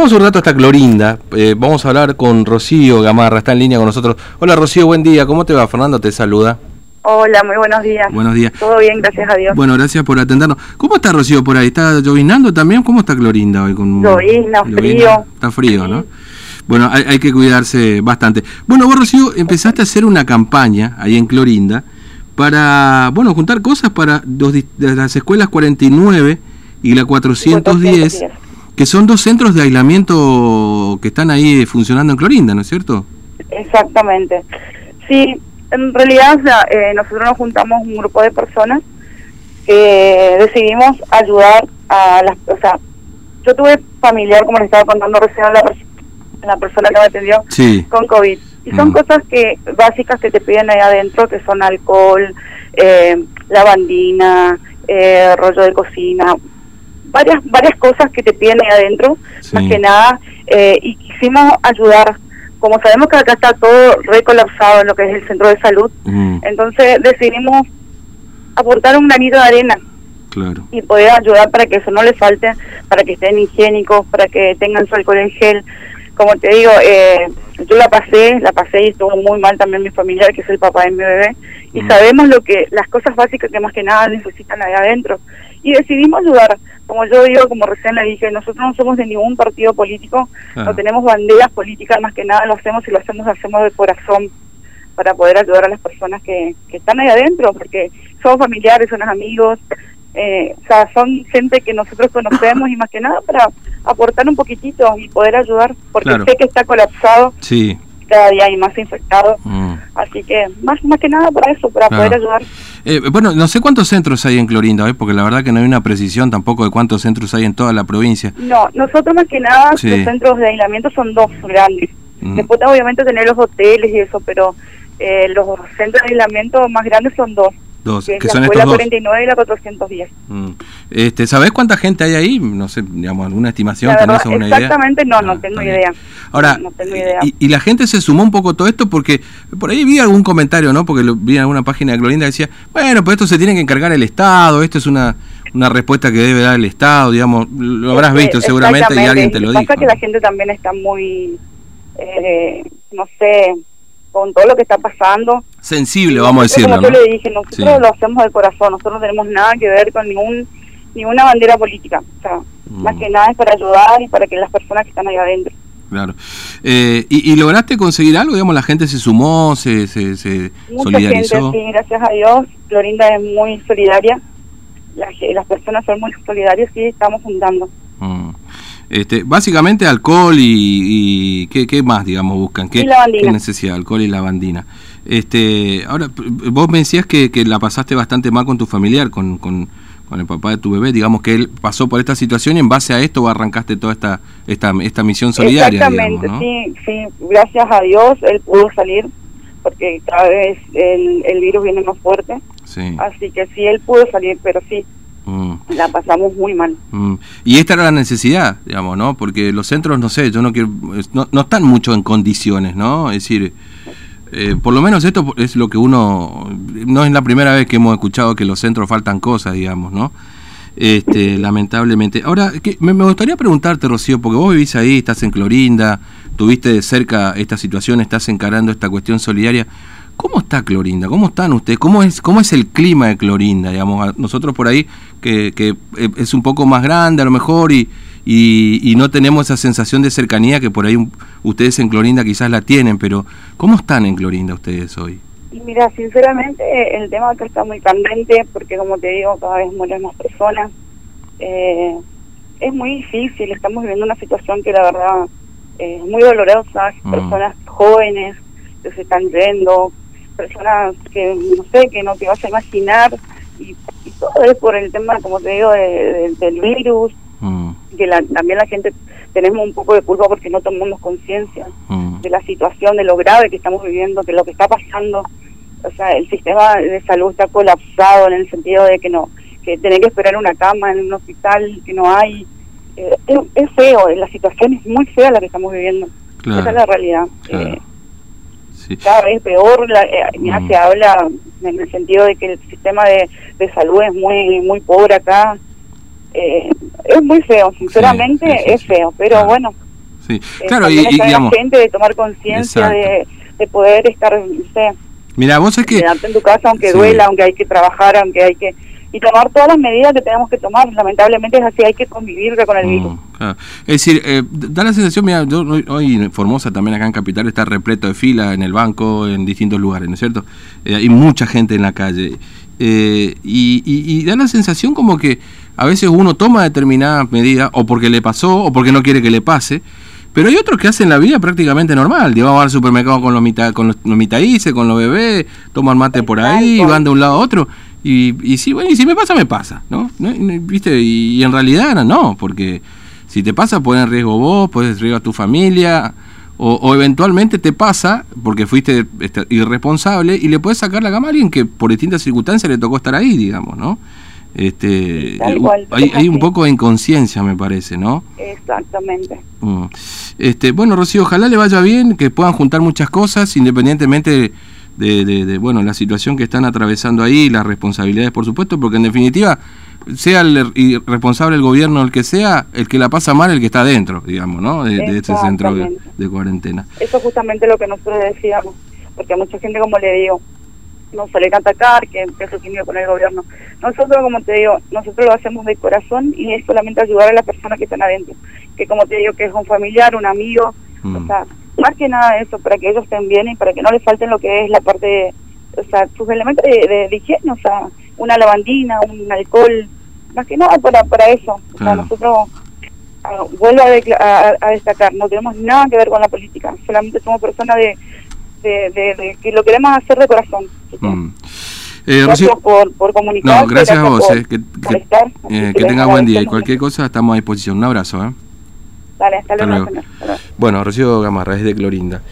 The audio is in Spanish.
vamos un rato hasta Clorinda. Eh, vamos a hablar con Rocío Gamarra, está en línea con nosotros. Hola Rocío, buen día. ¿Cómo te va? Fernando te saluda. Hola, muy buenos días. Buenos días. Todo bien, gracias a Dios. Bueno, gracias por atendernos. ¿Cómo está Rocío por ahí? ¿Está llovinando también? ¿Cómo está Clorinda hoy? Con... Llovina, frío. Está frío, ¿no? Bueno, hay, que cuidarse bastante. Bueno, vos Rocío empezaste a hacer una campaña ahí en Clorinda para, bueno, juntar cosas para las escuelas 49 y la 410, que son dos centros de aislamiento que están ahí funcionando en Clorinda, ¿no es cierto? Exactamente. Sí, en realidad eh, nosotros nos juntamos un grupo de personas que decidimos ayudar a las... O sea, yo tuve familiar, como les estaba contando recién a la, persona que me atendió, con COVID. Y son mm. cosas que básicas que te piden ahí adentro, que son alcohol, eh, lavandina, eh, rollo de cocina, varias varias cosas que te piden ahí adentro, más que nada, eh, y quisimos ayudar. Como sabemos que acá está todo recolapsado en lo que es el centro de salud, entonces decidimos aportar un granito de arena claro. y poder ayudar para que eso no les falte, para que estén higiénicos, para que tengan su alcohol en gel. Como te digo, eh, yo la pasé, la pasé y estuvo muy mal también mi familiar, que es el papá de mi bebé, y sabemos lo que las cosas básicas que más que nada necesitan ahí adentro. Y decidimos ayudar. Como yo digo, como recién le dije, nosotros no somos de ningún partido político, no tenemos banderas políticas, más que nada lo hacemos y lo hacemos, lo hacemos de corazón para poder ayudar a las personas que, que están ahí adentro, porque son familiares, son amigos, eh, o sea, son gente que nosotros conocemos y más que nada para aportar un poquitito y poder ayudar, porque sé que está colapsado. Sí cada día hay más infectados. Mm. Así que más más que nada para eso, para poder ayudar. Eh, bueno, no sé cuántos centros hay en Clorinda, ¿eh? porque la verdad que no hay una precisión tampoco de cuántos centros hay en toda la provincia. No, nosotros más que nada los centros de aislamiento son dos grandes. Mm. Después obviamente tener los hoteles y eso, pero eh, los centros de aislamiento más grandes son dos. Dos, que, son estos 49 y la 410. Mm. Este, ¿Sabés cuánta gente hay ahí? No sé, digamos, alguna estimación, ¿tenés alguna exactamente, no, no ah, tengo idea. Ahora, Y, la gente se sumó un poco todo esto porque por ahí vi algún comentario, ¿no? Porque lo, vi en alguna página de Clorinda que decía, bueno, pues esto se tiene que encargar el Estado, esto es una una respuesta que debe dar el Estado, digamos, lo habrás visto seguramente y alguien te lo dijo. Pasa que la gente también está muy, eh, no sé, con todo lo que está pasando. Sensible, vamos a decirlo. Como yo le dije, nosotros lo hacemos de corazón, nosotros no tenemos nada que ver con ningún ninguna bandera política. O sea, mm. más que nada es para ayudar y para que las personas que están ahí adentro. Claro. Eh, y, lograste conseguir algo? Digamos, la gente se sumó, se, se, se Mucha solidarizó. Gente, sí, gracias a Dios. Florinda es muy solidaria. las personas son muy solidarias y estamos juntando. Este, básicamente alcohol y, ¿qué, ¿qué, más, digamos, buscan? ¿Qué, ¿qué necesidad? Alcohol y lavandina. Este, ahora, vos me decías que, que la pasaste bastante mal con tu familiar, con, con, con, el papá de tu bebé, digamos que él pasó por esta situación y en base a esto arrancaste toda esta, esta, esta misión solidaria. Exactamente, sí, sí, gracias a Dios él pudo salir porque cada vez el, el virus viene más fuerte. Sí. Así que sí, él pudo salir, pero sí, Mm. La pasamos muy mal. Mm. Y esta era la necesidad, digamos, ¿no? Porque los centros, no sé, yo no quiero, no, no están mucho en condiciones, ¿no? Es decir, eh, por lo menos esto es lo que uno, no es la primera vez que hemos escuchado que los centros faltan cosas, digamos, ¿no? Este, lamentablemente. Ahora, que, me, me, gustaría preguntarte, Rocío, porque vos vivís ahí, estás en Clorinda, tuviste de cerca esta situación, estás encarando esta cuestión solidaria. ¿Cómo está Clorinda? ¿Cómo están ustedes? ¿Cómo es, cómo es el clima de Clorinda? Digamos, nosotros por ahí, que, que eh, es un poco más grande a lo mejor y, y, no tenemos esa sensación de cercanía que por ahí ustedes en Clorinda quizás la tienen, pero ¿cómo están en Clorinda ustedes hoy? Mira, sinceramente el tema acá está muy candente porque como te digo, cada vez mueren más personas. Eh, es muy difícil, estamos viviendo una situación que la verdad es muy dolorosa, mm. personas jóvenes que se están yendo, personas que no sé, que no te vas a imaginar y, todo es por el tema, como te digo, del virus, mm. que también la gente tenemos un poco de culpa porque no tomamos conciencia mm. de la situación, de lo grave que estamos viviendo, de lo que está pasando. O sea, el sistema de salud está colapsado en el sentido de que no, que tener que esperar una cama en un hospital que no hay. Eh, es, feo, la situación es muy fea la que estamos viviendo. Esa es la realidad. Eh, cada vez peor, la, eh, mm. se habla en el sentido de que el sistema de, salud es muy muy pobre acá. Eh, es muy feo, sinceramente es feo, pero bueno, Sí, Eh, claro, y, también y, en digamos, la gente de tomar conciencia de, de poder estar, no sé, mira, vos es que... en tu casa aunque Sí. duela, aunque hay que trabajar, aunque hay que... Y tomar todas las medidas que tenemos que tomar. Lamentablemente es así, hay que convivir con el virus. Mm, claro. Es decir, eh, da la sensación, mira, yo hoy, Formosa también acá en Capital está repleto de fila en el banco, en distintos lugares, ¿no es cierto? Eh, hay mucha gente en la calle. Eh, y, y- y da la sensación como que a veces uno toma determinadas medidas, o porque le pasó, o porque no quiere que le pase, pero hay otros que hacen la vida prácticamente normal. Llevan al supermercado con los, mitad, con los, los mitadices, con los bebés, toman mate por ahí, van de un lado a otro. Y, y sí, bueno, y si me pasa, me pasa, ¿no? ¿Viste? Y, y en realidad no, porque si te pasa, pones en riesgo vos, pones en riesgo a tu familia, o, o eventualmente te pasa porque fuiste este, irresponsable y le puedes sacar la cama a alguien que por distintas circunstancias le tocó estar ahí, digamos, ¿no? Este, eh, cual, hay, hay un poco de inconsciencia, me parece, ¿no? Exactamente. Mm. Este, bueno, Rocío, ojalá le vaya bien, que puedan juntar muchas cosas, independientemente de, de- de, bueno, la situación que están atravesando ahí, las responsabilidades, por supuesto, porque en definitiva, sea el responsable el gobierno el que sea, el que la pasa mal, el que está dentro, digamos, ¿no? De, de este centro de, cuarentena. Eso es justamente lo que nosotros decíamos, porque a mucha gente, como le digo, no suele atacar, que empezó tímido con el gobierno. Nosotros, como te digo, nosotros lo hacemos de corazón y es solamente ayudar a las personas que están adentro, que como te digo, que es un familiar, un amigo, Mm. o sea, más que nada eso, para que ellos estén bien y para que no les falten lo que es la parte, de, o sea, sus elementos de, de- de higiene, o sea, una lavandina, un alcohol, más que nada para, para eso. O sea, nosotros ah, vuelvo a, a- a destacar, no tenemos nada que ver con la política, solamente somos personas de, de, que lo queremos hacer de corazón. Mm. Eh, Gracias por, por comunicarse. no, gracias a vos, por, eh, que, por estar. Eh, que que les tengas buen día y cualquier cosa estamos a disposición. Un abrazo, ¿eh? Dale, hasta Hasta luego. luego. señor. Hasta luego. Bueno, Rocío Gamarra, es de Clorinda.